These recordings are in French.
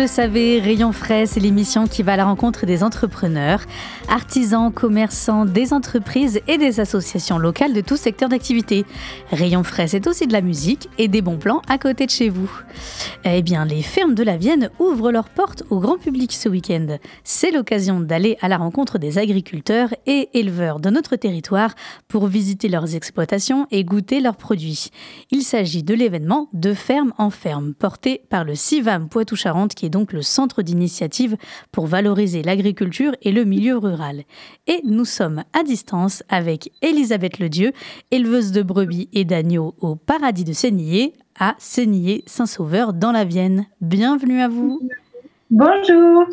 Le savez, Rayon Frais, c'est l'émission qui va à la rencontre des entrepreneurs, artisans, commerçants, des entreprises et des associations locales de tout secteur d'activité. Rayon Frais, c'est aussi de la musique et des bons plans à côté de chez vous. Eh bien, les fermes de la Vienne ouvrent leurs portes au grand public ce week-end. C'est l'occasion d'aller à la rencontre des agriculteurs et éleveurs de notre territoire pour visiter leurs exploitations et goûter leurs produits. Il s'agit de l'événement De ferme en ferme, porté par le CIVAM Poitou-Charentes qui est donc le centre d'initiative pour valoriser l'agriculture et le milieu rural. Et nous sommes à distance avec Elisabeth Ledieu, éleveuse de brebis et d'agneaux au paradis de Sénillé, à Sénillé-Saint-Sauveur dans la Vienne. Bienvenue à vous. Bonjour.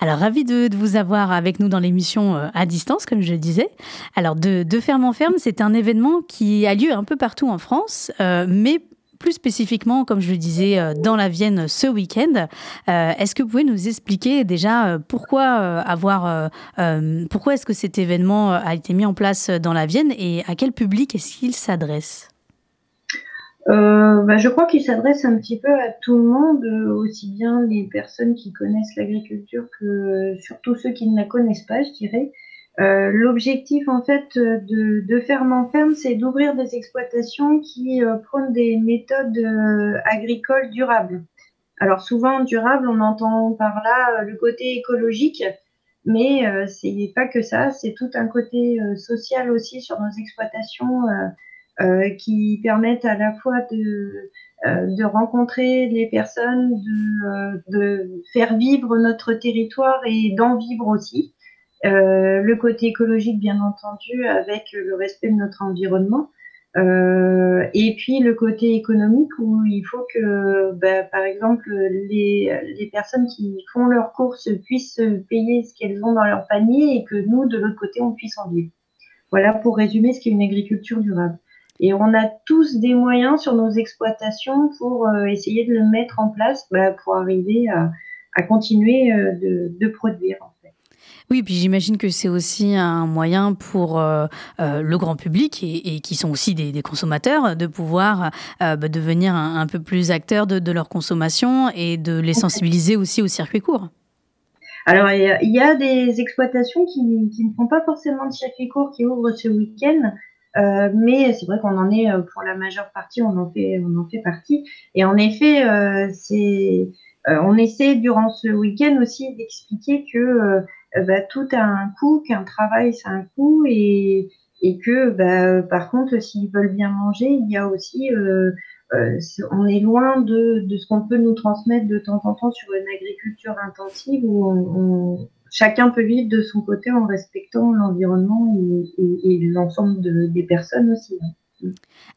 Alors, ravi de, vous avoir avec nous dans l'émission euh, à distance, comme je le disais. Alors, de, ferme en ferme, c'est un événement qui a lieu un peu partout en France, euh, mais plus spécifiquement, comme je le disais, euh, dans la Vienne ce week-end. Euh, est-ce que vous pouvez nous expliquer déjà euh, pourquoi avoir, pourquoi est-ce que cet événement a été mis en place dans la Vienne et à quel public est-ce qu'il s'adresse? Bah, je crois qu'il s'adresse un petit peu à tout le monde, aussi bien les personnes qui connaissent l'agriculture que surtout ceux qui ne la connaissent pas, je dirais. Euh, l'objectif en fait de, de ferme en ferme, c'est d'ouvrir des exploitations qui euh, prônent des méthodes euh, agricoles durables. Alors souvent durable, on entend par là le côté écologique, mais c'est pas que ça, c'est tout un côté social aussi sur nos exploitations qui permettent à la fois de de rencontrer les personnes, de, de faire vivre notre territoire et d'en vivre aussi. Euh, le côté écologique, bien entendu, avec le respect de notre environnement. Euh, et puis le côté économique où il faut que, bah, par exemple, les, les, personnes qui font leurs courses puissent payer ce qu'elles ont dans leur panier et que nous, de l'autre côté, on puisse en vivre. Voilà pour résumer ce qu'est une agriculture durable. Et on a tous des moyens sur nos exploitations pour euh, essayer de le mettre en place bah, pour arriver à, à continuer euh, de, de, produire. Oui, puis j'imagine que c'est aussi un moyen pour euh, euh, le grand public et, qui sont aussi des, consommateurs de pouvoir euh, bah, devenir un, peu plus acteurs de, leur consommation et de les sensibiliser aussi au circuit court. Alors, il y, a des exploitations qui, ne font pas forcément de circuit court qui ouvrent ce week-end. mais c'est vrai qu'on en est pour la majeure partie, on en fait, on en fait partie. Et en effet, c'est, on essaie durant ce week-end aussi d'expliquer que bah, tout a un coût, qu'un travail, c'est un coût, et, et que bah, par contre, s'ils veulent bien manger, il y a aussi, euh, euh, on est loin de, de ce qu'on peut nous transmettre de temps en temps sur une agriculture intensive où on, chacun peut vivre de son côté en respectant l'environnement et, et, et l'ensemble des personnes aussi.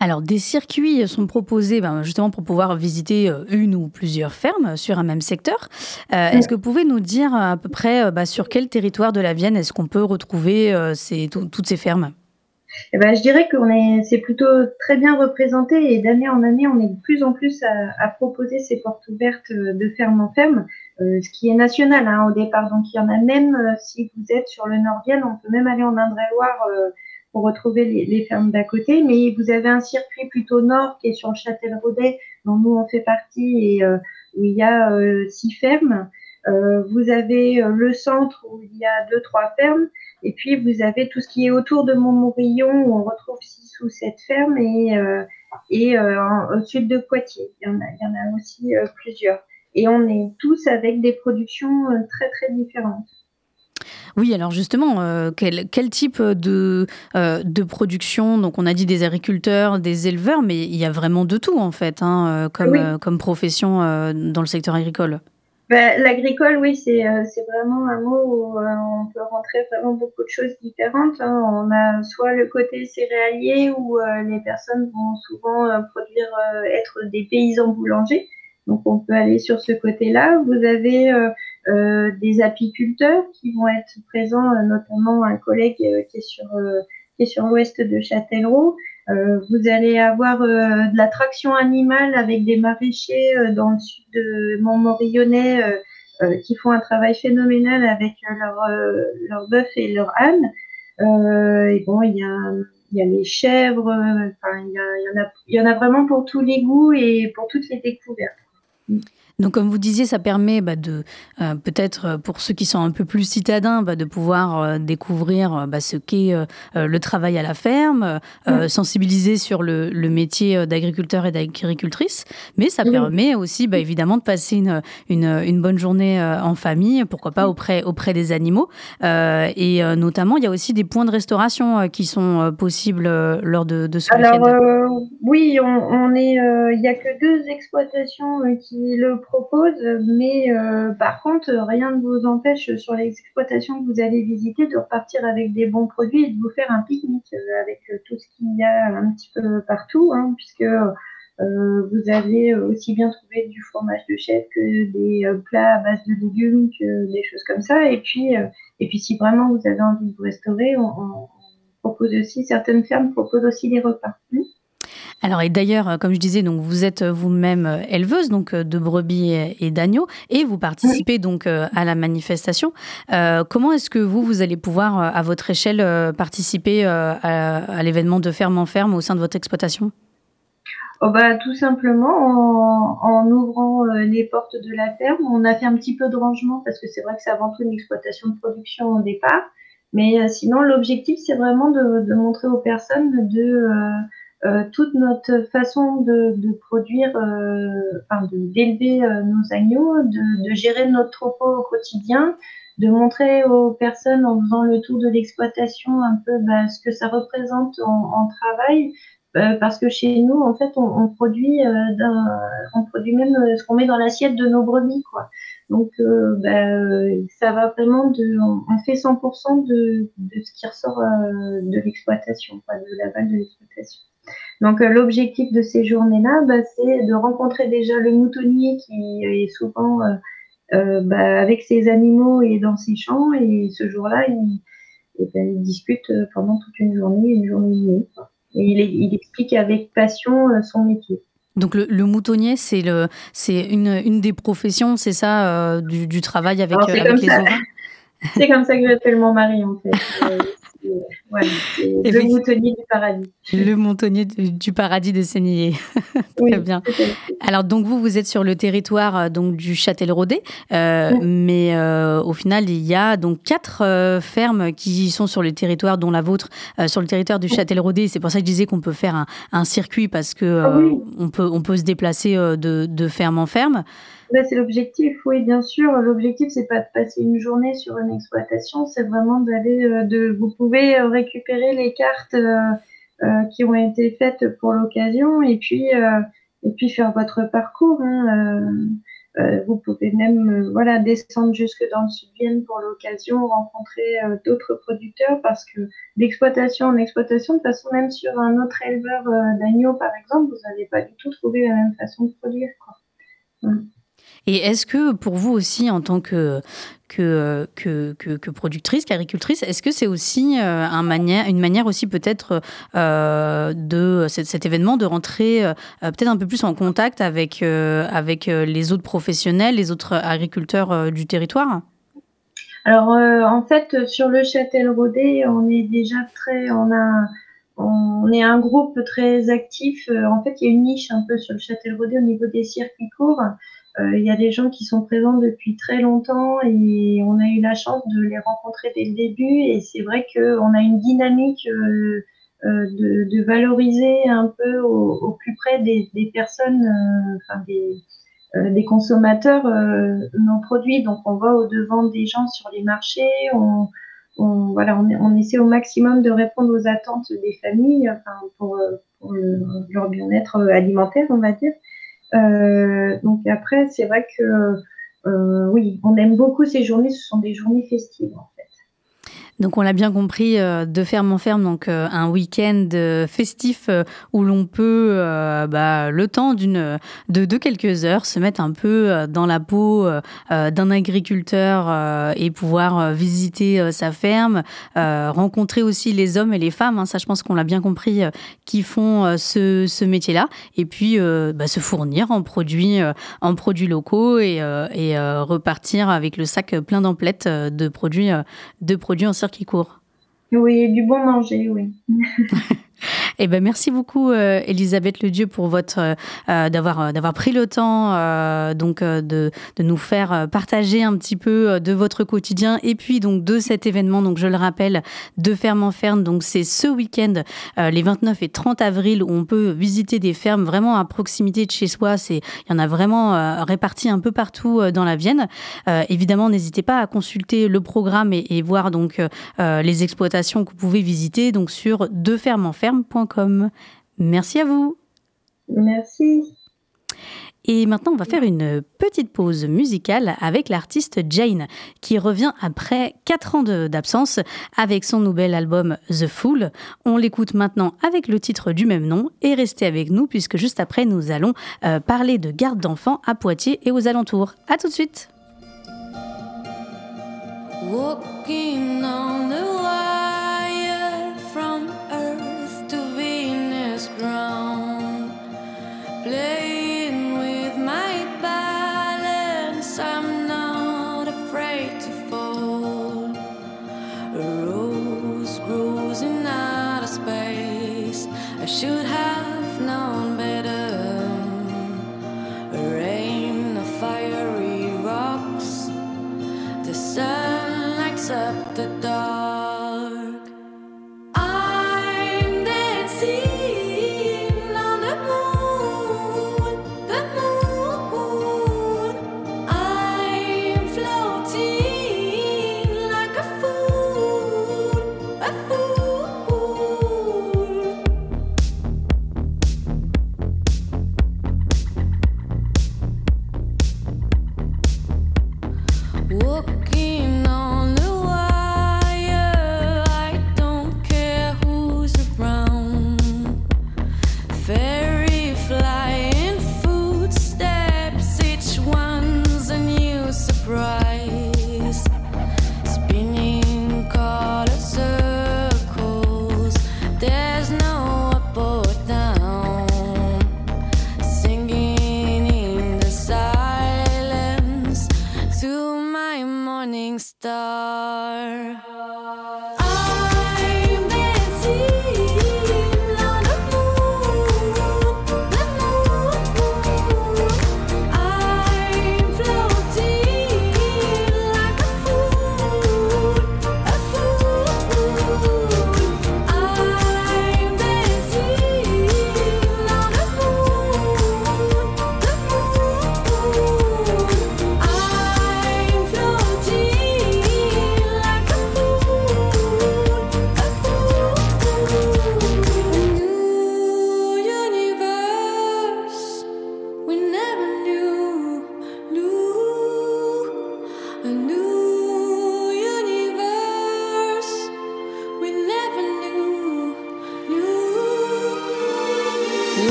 Alors, des circuits sont proposés ben, justement pour pouvoir visiter euh, une ou plusieurs fermes sur un même secteur. Euh, est-ce que vous pouvez nous dire à peu près euh, bah, sur quel territoire de la Vienne est-ce qu'on peut retrouver toutes ces fermes? Eh ben, je dirais que c'est plutôt très bien représenté et d'année en année, on est de plus en plus à, proposer ces portes ouvertes de ferme en ferme, ce qui est national hein, au départ. Donc, il y en a même, si vous êtes sur le Nord-Vienne, on peut même aller en Indre-et-Loire pour retrouver les, fermes d'à côté. Mais vous avez un circuit plutôt nord qui est sur Châtel-Rodet, dont nous on fait partie et euh, où il y a euh, six fermes. Euh, vous avez le centre où il y a deux trois fermes. Et puis vous avez tout ce qui est autour de Montmorillon où on retrouve six ou sept fermes et, et au sud de Poitiers. Il y en a, il y en a aussi plusieurs. Et on est tous avec des productions très très différentes. Oui, alors justement, euh, quel, type de, euh, de production? Donc, on a dit des agriculteurs, des éleveurs, mais il y a vraiment de tout, en fait, hein, euh, comme, comme profession dans le secteur agricole. Ben, l'agricole, oui, c'est vraiment un mot où on peut rentrer vraiment beaucoup de choses différentes. Hein. On a soit le côté céréalier où les personnes vont souvent produire, être des paysans boulangers. Donc, on peut aller sur ce côté-là. Vous avez euh, des apiculteurs qui vont être présents, euh, notamment un collègue euh, qui est sur qui est sur l'ouest de Châtellerault. vous allez avoir de la traction animale avec des maraîchers dans le sud de Montmorillonnais qui font un travail phénoménal avec leurs leur bœuf et leurs ânes. et bon, il y a il y a les chèvres, enfin, il, y en a, il y en a vraiment pour tous les goûts et pour toutes les découvertes. Donc, comme vous disiez, ça permet bah, de euh, peut-être euh, pour ceux qui sont un peu plus citadins, bah, de pouvoir euh, découvrir bah, ce qu'est le travail à la ferme, sensibiliser sur le, métier d'agriculteur et d'agricultrice, mais ça permet aussi, évidemment, de passer une, une, bonne journée en famille, pourquoi pas auprès, auprès des animaux. et notamment, il y a aussi des points de restauration qui sont possibles lors de, de ce Alors, oui, on, on est, il n'y a que deux exploitations qui le propose, mais euh, par contre, rien ne vous empêche sur les exploitations que vous allez visiter de repartir avec des bons produits et de vous faire un pique-nique euh, avec euh, tout ce qu'il y a un petit peu partout, hein, puisque vous avez aussi bien trouvé du fromage de chèvre que des plats à base de légumes, que des choses comme ça. Et puis, et puis si vraiment vous avez envie de vous restaurer, on, propose aussi, certaines fermes proposent aussi des repas. Hmm alors, et d'ailleurs, euh, comme je disais, donc vous êtes euh, vous-même euh, éleveuse donc de brebis et, d'agneaux, et vous participez donc à la manifestation. comment est-ce que vous, vous allez pouvoir, à votre échelle, participer à, l'événement de ferme en ferme au sein de votre exploitation? Oh bah, Tout simplement en, ouvrant les portes de la ferme. On a fait un petit peu de rangement parce que c'est vrai que c'est avant tout une exploitation de production au départ. Mais sinon, l'objectif, c'est vraiment de, de, montrer aux personnes de euh, toute notre façon de, de produire, euh, enfin d'élever euh, nos agneaux, de, de, gérer notre troupeau au quotidien, de montrer aux personnes en faisant le tour de l'exploitation un peu bah, ce que ça représente en, en travail, euh, parce que chez nous, en fait, on, on produit, on produit même ce qu'on met dans l'assiette de nos brebis, quoi. Donc, bah, ça va vraiment de, on, fait 100% de, de ce qui ressort de l'exploitation, de l'aval de l'exploitation. Donc euh, l'objectif de ces journées-là, bah, c'est de rencontrer déjà le moutonnier qui est souvent euh, euh, bah, avec ses animaux et dans ses champs. Et ce jour-là, il, eh ben, il, discute pendant toute une journée, une journée et demie. Et il, il, explique avec passion son métier. Donc le, moutonnier, c'est le, c'est une, une des professions, c'est ça, du, du, travail avec, avec les ovins? C'est comme ça que j'appelle mon mari en fait. le montonnier du paradis. Le du paradis de Sénillé. Très bien. Alors donc vous, vous êtes sur le territoire euh, donc du Châtel-Rodet, euh, mais euh, au final il y a donc quatre fermes qui sont sur le territoire, dont la vôtre, sur le territoire du Châtel-Rodet. C'est pour ça que je disais qu'on peut faire un, circuit parce que ah on peut on peut se déplacer de, de ferme en ferme c'est l'objectif, oui, bien sûr. L'objectif, c'est pas de passer une journée sur une exploitation, c'est vraiment d'aller, euh, de, vous pouvez euh, récupérer les cartes euh, qui ont été faites pour l'occasion et puis, et puis faire votre parcours. Hein, vous pouvez même voilà descendre jusque dans le sud-Vienne pour l'occasion, rencontrer d'autres producteurs parce que d'exploitation en exploitation, de toute façon, même sur un autre éleveur d'agneaux, par exemple, vous n'allez pas du tout trouver la même façon de produire. Quoi. Et est-ce que pour vous aussi, en tant que, que, que, productrice, qu'agricultrice, est-ce que c'est aussi euh, une manière aussi peut-être euh, de cet, événement de rentrer euh, peut-être un peu plus en contact avec, avec les autres professionnels, les autres agriculteurs du territoire? Alors en fait, sur le Châtel-Rodet, on est déjà très, on a on est un groupe très actif. En fait, il y a une niche un peu sur le Châtel-Rodet au niveau des circuits courts. Euh, il y a des gens qui sont présents depuis très longtemps et on a eu la chance de les rencontrer dès le début. Et c'est vrai qu'on a une dynamique euh, euh, de, valoriser un peu au, plus près des, personnes, enfin des, consommateurs nos produits. Donc, on va au devant des gens sur les marchés. On, voilà, on, essaie au maximum de répondre aux attentes des familles pour, leur bien-être alimentaire, on va dire. Donc après, c'est vrai que oui, on aime beaucoup ces journées. Ce sont des journées festives. Donc on l'a bien compris, euh, de ferme en ferme, donc euh, un week-end euh, festif où l'on peut, bah, le temps d'une de, quelques heures, se mettre un peu dans la peau d'un agriculteur et pouvoir visiter sa ferme, rencontrer aussi les hommes et les femmes, hein, ça je pense qu'on l'a bien compris, qui font ce, ce métier-là, et puis bah, se fournir en produits, en produits locaux et, et repartir avec le sac plein d'emplettes de produits, de produits en circulation qui court. Oui, du bon manger, oui. Eh ben merci beaucoup euh, Elisabeth Ledieu pour votre euh, euh, d'avoir d'avoir pris le temps donc de, de nous faire partager un petit peu de votre quotidien et puis donc de cet événement. Donc je le rappelle de ferme en ferme. Donc c'est ce week-end les 29 et 30 avril où on peut visiter des fermes vraiment à proximité de chez soi. C'est il y en a vraiment répartis un peu partout dans la Vienne. Évidemment n'hésitez pas à consulter le programme et, et voir donc les exploitations que vous pouvez visiter donc sur Merci à vous. Merci. Et maintenant, on va faire une petite pause musicale avec l'artiste Jane, qui revient après 4 ans d'absence avec son nouvel album The Fool. On l'écoute maintenant avec le titre du même nom et restez avec nous puisque juste après, nous allons euh, parler de garde d'enfants à Poitiers et aux alentours. A tout de suite. On the should have known better.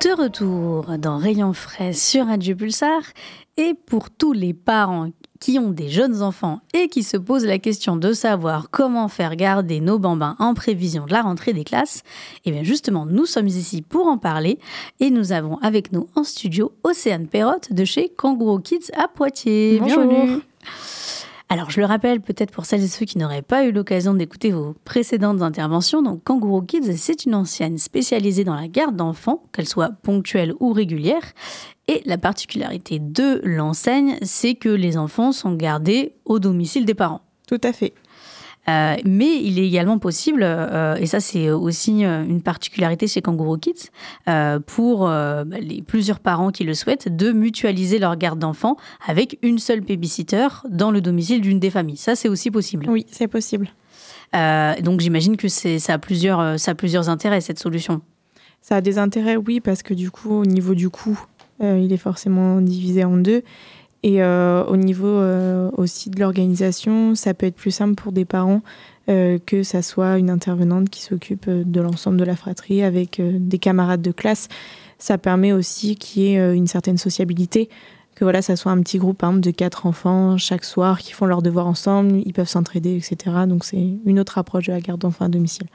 De retour dans Rayon frais sur Radio Pulsar et pour tous les parents qui ont des jeunes enfants et qui se posent la question de savoir comment faire garder nos bambins en prévision de la rentrée des classes, et eh bien justement nous sommes ici pour en parler et nous avons avec nous en studio Océane Perrotte de chez Kangourou Kids à Poitiers. Bonjour. Bienvenue. Alors, je le rappelle peut-être pour celles et ceux qui n'auraient pas eu l'occasion d'écouter vos précédentes interventions. Donc, Kangourou Kids, c'est une ancienne spécialisée dans la garde d'enfants, qu'elle soit ponctuelle ou régulière. Et la particularité de l'enseigne, c'est que les enfants sont gardés au domicile des parents. Tout à fait. Euh, mais il est également possible, euh, et ça c'est aussi euh, une particularité chez Kangourou Kids, pour les plusieurs parents qui le souhaitent, de mutualiser leur garde d'enfants avec une seule babysitter dans le domicile d'une des familles. Ça c'est aussi possible. Oui, c'est possible. donc j'imagine que ça a, plusieurs, ça a plusieurs intérêts cette solution. Ça a des intérêts, oui, parce que du coup, au niveau du coût, il est forcément divisé en deux. Et euh, au niveau euh, aussi de l'organisation, ça peut être plus simple pour des parents euh, que ça soit une intervenante qui s'occupe de l'ensemble de la fratrie avec des camarades de classe. Ça permet aussi qu'il y ait une certaine sociabilité, que voilà, ça soit un petit groupe de quatre enfants chaque soir qui font leurs devoirs ensemble, ils peuvent s'entraider, etc. Donc c'est une autre approche de la garde d'enfants à domicile.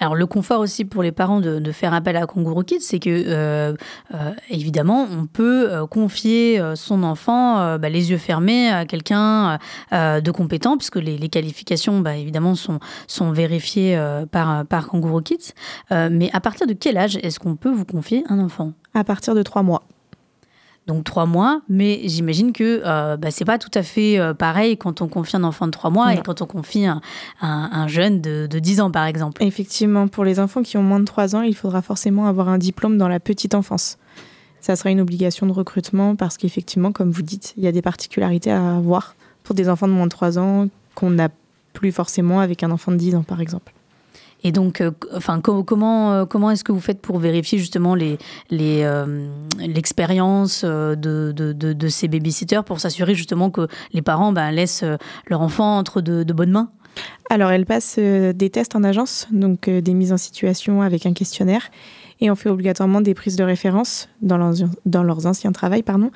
Alors le confort aussi pour les parents de, faire appel à Kangourou Kids, c'est que euh, euh, évidemment on peut euh, confier son enfant bah, les yeux fermés à quelqu'un de compétent, puisque les, qualifications bah, évidemment sont, vérifiées par, par Kids. mais à partir de quel âge est-ce qu'on peut vous confier un enfant? À partir de trois mois donc trois mois, mais j'imagine que euh, bah, c'est pas tout à fait euh, pareil quand on confie un enfant de trois mois et quand on confie un, jeune de, de, 10 ans, par exemple. Effectivement, pour les enfants qui ont moins de trois ans, il faudra forcément avoir un diplôme dans la petite enfance. Ça sera une obligation de recrutement parce qu'effectivement, comme vous dites, il y a des particularités à avoir pour des enfants de moins de trois ans qu'on n'a plus forcément avec un enfant de 10 ans, par exemple. Et donc, euh, enfin, comment, euh, comment est-ce que vous faites pour vérifier justement euh, l'expérience de, de, de, ces babysitters pour s'assurer justement que les parents ben, laissent leur enfant entre de, de bonnes mains? Alors, elles passent des tests en agence, donc des mises en situation avec un questionnaire. Et on fait obligatoirement des prises de référence dans leurs anciens travails. Pardon,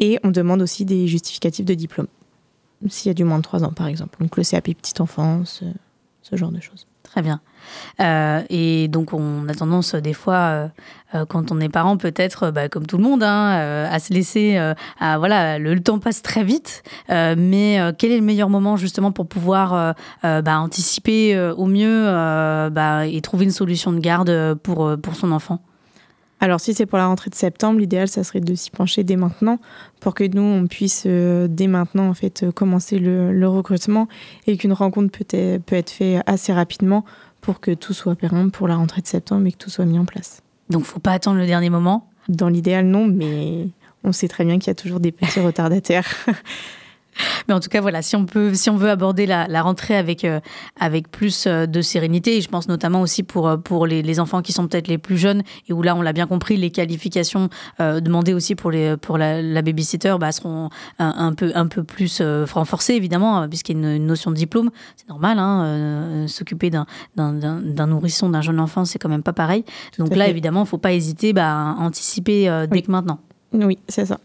et on demande aussi des justificatifs de diplôme, s'il y a du moins de 3 ans par exemple. Donc le CAP petite enfance, ce genre de choses. Très bien. Euh, et donc, on a tendance, des fois, euh, euh, quand on est parent, peut-être, bah, comme tout le monde, hein, à se laisser. à, voilà, le, temps passe très vite. mais quel est le meilleur moment, justement, pour pouvoir bah, anticiper au mieux bah, et trouver une solution de garde pour, pour son enfant? Alors si c'est pour la rentrée de septembre, l'idéal ça serait de s'y pencher dès maintenant pour que nous on puisse dès maintenant en fait commencer le, le recrutement et qu'une rencontre peut être, peut être faite assez rapidement pour que tout soit pérenne pour la rentrée de septembre et que tout soit mis en place. Donc, faut pas attendre le dernier moment? Dans l'idéal, non, mais on sait très bien qu'il y a toujours des petits retardataires. Mais en tout cas, voilà, si on peut, si on veut aborder la, rentrée avec euh, avec plus euh, de sérénité, et je pense notamment aussi pour euh, pour les, enfants qui sont peut-être les plus jeunes et où là, on l'a bien compris, les qualifications demandées aussi pour les pour la, babysitter bah, seront un, peu un peu plus renforcées évidemment, puisqu'il y a une, notion de diplôme. C'est normal, hein, s'occuper d'un d'un nourrisson, d'un jeune enfant, c'est quand même pas pareil. Donc là, évidemment, il faut pas hésiter bah, à anticiper dès que maintenant. Oui, c'est ça.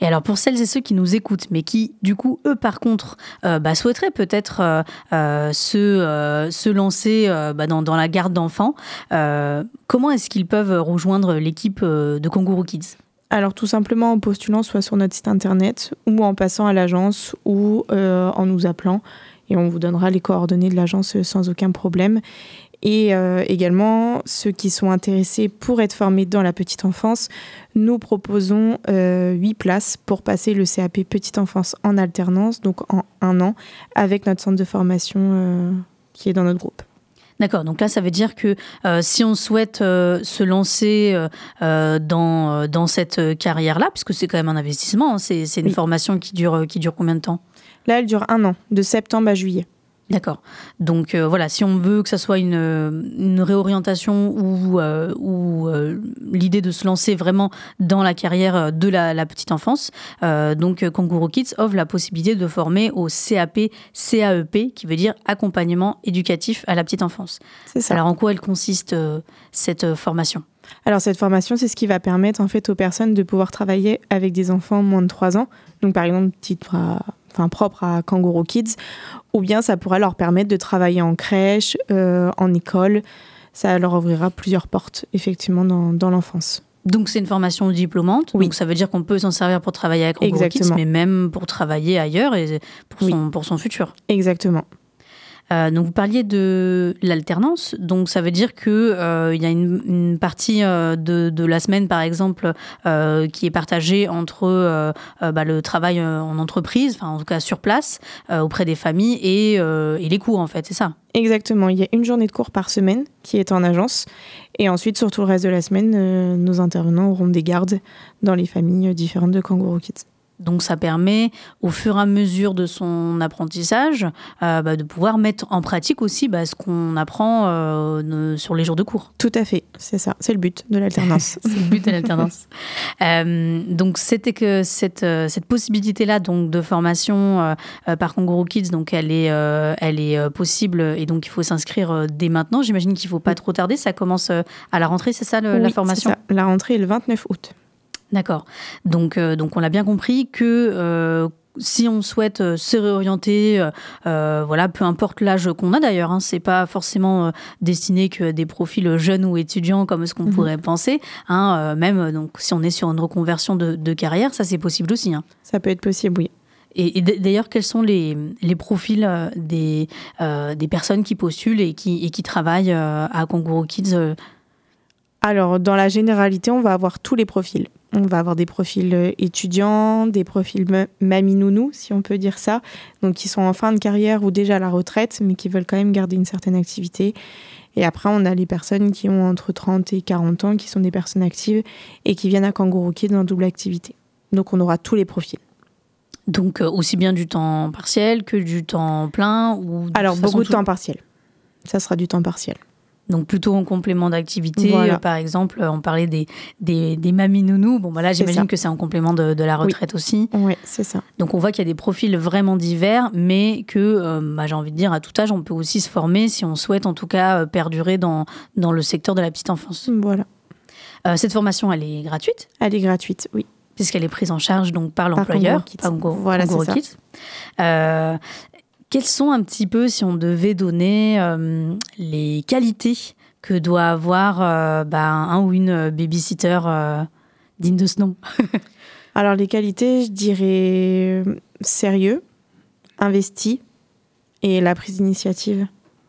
Et alors pour celles et ceux qui nous écoutent, mais qui du coup, eux par contre, euh, bah, souhaiteraient peut-être euh, euh, se, lancer bah, dans, dans, la garde d'enfants, comment est-ce qu'ils peuvent rejoindre l'équipe de Kangourou Kids? Alors tout simplement en postulant soit sur notre site internet ou en passant à l'agence ou en nous appelant et on vous donnera les coordonnées de l'agence sans aucun problème. Et euh, également, ceux qui sont intéressés pour être formés dans la petite enfance, nous proposons euh, 8 places pour passer le CAP petite enfance en alternance, donc en un an, avec notre centre de formation euh, qui est dans notre groupe. D'accord, donc là ça veut dire que euh, si on souhaite se lancer dans, dans cette carrière-là, puisque c'est quand même un investissement, hein, c'est une formation qui dure, qui dure combien de temps? Là, elle dure un an, de septembre à juillet. D'accord. Donc euh, voilà, si on veut que ça soit une, réorientation ou, euh, ou euh, l'idée de se lancer vraiment dans la carrière de la, petite enfance, donc Kangourou Kids offre la possibilité de former au CAP, CAEP, qui veut dire accompagnement éducatif à la petite enfance. C'est ça. Alors en quoi elle consiste cette formation? Alors cette formation, c'est ce qui va permettre en fait aux personnes de pouvoir travailler avec des enfants moins de 3 ans. Donc par exemple, titre enfin, propre à Kangaroo Kids, ou bien ça pourra leur permettre de travailler en crèche, euh, en école. Ça leur ouvrira plusieurs portes effectivement dans, dans l'enfance. Donc c'est une formation diplômante, oui. donc ça veut dire qu'on peut s'en servir pour travailler avec Kangaroo Kids, mais même pour travailler ailleurs et pour son, pour son futur. Exactement. Euh, donc vous parliez de l'alternance, donc ça veut dire que euh, il y a une, partie euh, de, la semaine, par exemple, qui est partagée entre bah, le travail en entreprise, enfin en tout cas sur place, auprès des familles et, et les cours en fait, c'est ça? Exactement, il y a une journée de cours par semaine qui est en agence et ensuite sur tout le reste de la semaine, nos intervenants auront des gardes dans les familles différentes de Kangaroo Kids. Donc ça permet, au fur et à mesure de son apprentissage, euh, bah, de pouvoir mettre en pratique aussi bah, ce qu'on apprend euh, sur les jours de cours. Tout à fait, c'est ça, c'est le but de l'alternance. c'est le but de l'alternance. euh, donc c'était que cette, cette possibilité-là donc de formation par Kangaroo Kids, donc elle est, elle est possible et donc il faut s'inscrire dès maintenant. J'imagine qu'il ne faut pas trop tarder. Ça commence à la rentrée, c'est ça la formation? ça. La rentrée est le 29 août. D'accord. Donc, euh, donc on l'a bien compris que euh, si on souhaite euh, se réorienter, voilà, peu importe l'âge qu'on a d'ailleurs, hein, c'est pas forcément destiné que des profils jeunes ou étudiants comme ce qu'on mhm. pourrait penser. Hein, même donc si on est sur une reconversion de, carrière, ça c'est possible aussi. Hein. Ça peut être possible, oui. Et, d'ailleurs, quels sont les, les profils des, des personnes qui postulent et qui, et qui travaillent à Kangaroo Kids Alors, dans la généralité, on va avoir tous les profils. On va avoir des profils euh, étudiants, des profils mamie-nounou, si on peut dire ça, donc qui sont en fin de carrière ou déjà à la retraite, mais qui veulent quand même garder une certaine activité. Et après, on a les personnes qui ont entre 30 et 40 ans, qui sont des personnes actives et qui viennent à Kangaroo Kids en double activité. Donc on aura tous les profils. Donc euh, aussi bien du temps partiel que du temps plein ou Alors beaucoup de temps partiel. Ça sera du temps partiel. Donc plutôt en complément d'activité, euh, par exemple, on parlait des, des, des mamies nounous. Bon, voilà, j'imagine que c'est en complément de, la retraite aussi. Oui, c'est ça. Donc on voit qu'il y a des profils vraiment divers, mais que, euh, bah, j'ai envie de dire, à tout âge, on peut aussi se former si on souhaite en tout cas euh, perdurer dans, dans le secteur de la petite enfance. Voilà. cette formation, elle est gratuite? Elle est gratuite, oui puisqu'elle est prise en charge donc par l'employeur, par voilà, c'est ça. Euh, quelles sont un petit peu, si on devait donner euh, les qualités que doit avoir euh, bah, un ou une babysitter euh, digne de ce nom? Alors les qualités, je dirais sérieux, investi et la prise d'initiative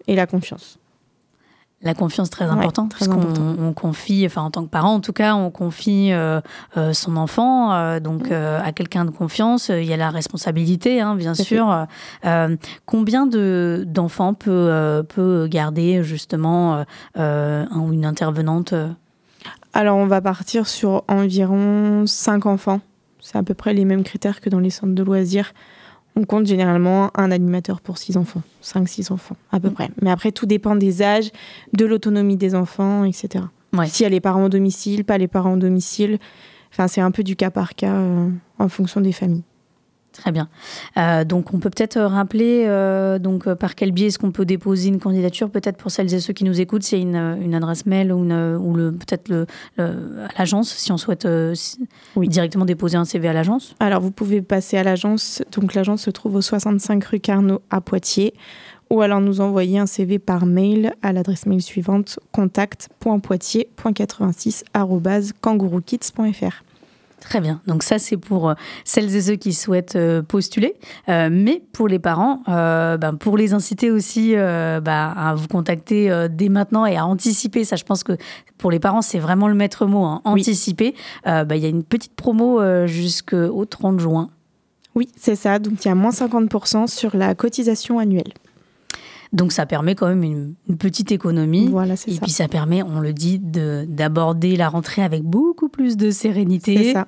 et la confiance. La confiance très importante, parce qu'on on confie, enfin en tant que parent en tout cas, on confie euh, euh, son enfant euh, donc à quelqu'un de confiance. Il y a la responsabilité, hein, bien sûr. combien de d'enfants peut peut garder justement un ou une intervenante? Alors on va partir sur environ 5 enfants. C'est à peu près les mêmes critères que dans les centres de loisirs on compte généralement un animateur pour six enfants, 5-6 enfants à peu mm. près. Mais après, tout dépend des âges, de l'autonomie des enfants, etc. Si y a les parents au domicile, pas les parents au domicile. Enfin, c'est un peu du cas par cas euh, en fonction des familles. Très bien. Euh, donc, on peut peut-être rappeler euh, donc par quel biais est-ce qu'on peut déposer une candidature, peut-être pour celles et ceux qui nous écoutent, c'est une, une, adresse mail ou, ou le, peut-être le, à l'agence, si on souhaite euh, oui. directement déposer un CV à l'agence? Alors, vous pouvez passer à l'agence. Donc, l'agence se trouve au 65 rue Carnot à Poitiers. Ou alors nous envoyer un CV par mail à l'adresse mail suivante contact.poitiers.86@kangouroukids.fr. Très bien. Donc ça, c'est pour euh, celles et ceux qui souhaitent euh, postuler. Euh, mais pour les parents, ben, pour les inciter aussi ben, à vous contacter dès maintenant et à anticiper. Ça, je pense que pour les parents, c'est vraiment le maître mot. Hein. Anticiper. Ben, il y a une petite promo jusqu'au 30 juin. Oui, c'est ça. Donc il y a moins 50% sur la cotisation annuelle. Donc ça permet quand même une, petite économie. Voilà, et puis ça permet, on le dit, d'aborder la rentrée avec beaucoup plus de sérénité. Ça.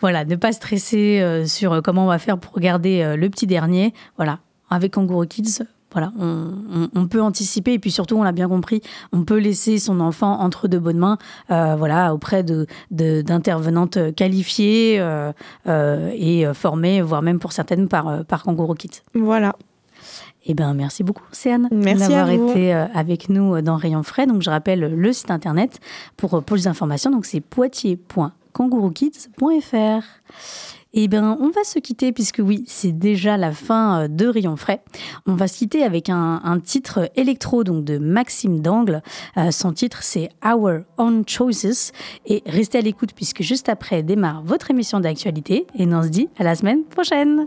Voilà, ne pas stresser euh, sur comment on va faire pour garder euh, le petit dernier. Voilà, avec Kangaroo Kids, voilà, on, peut anticiper et puis surtout, on l'a bien compris, on peut laisser son enfant entre de bonnes mains, euh, voilà, auprès de d'intervenantes qualifiées et formées, voire même pour certaines par par Kangaroo Kids. Voilà. Eh ben, merci beaucoup, Océane, d'avoir été euh, avec nous dans Rayon Frais. Donc, je rappelle le site internet pour euh, plus d'informations. Donc, c'est poitiers.kangouroukids.fr. Eh bien, on va se quitter puisque oui, c'est déjà la fin euh, de Rayon Frais. On va se quitter avec un, un titre électro donc de Maxime Dangle. Euh, son titre, c'est Our Own Choices. Et restez à l'écoute puisque juste après démarre votre émission d'actualité. Et on se dit à la semaine prochaine.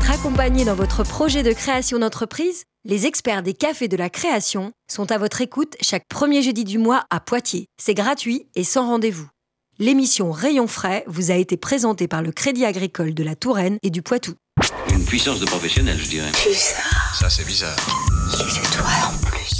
d'être accompagné dans votre projet de création d'entreprise Les experts des cafés de la création sont à votre écoute chaque premier jeudi du mois à Poitiers. C'est gratuit et sans rendez-vous. L'émission Rayon frais vous a été présentée par le Crédit agricole de la Touraine et du Poitou. Une puissance de professionnel, je dirais. Bizarre. Ça, c'est bizarre. C'est toi en plus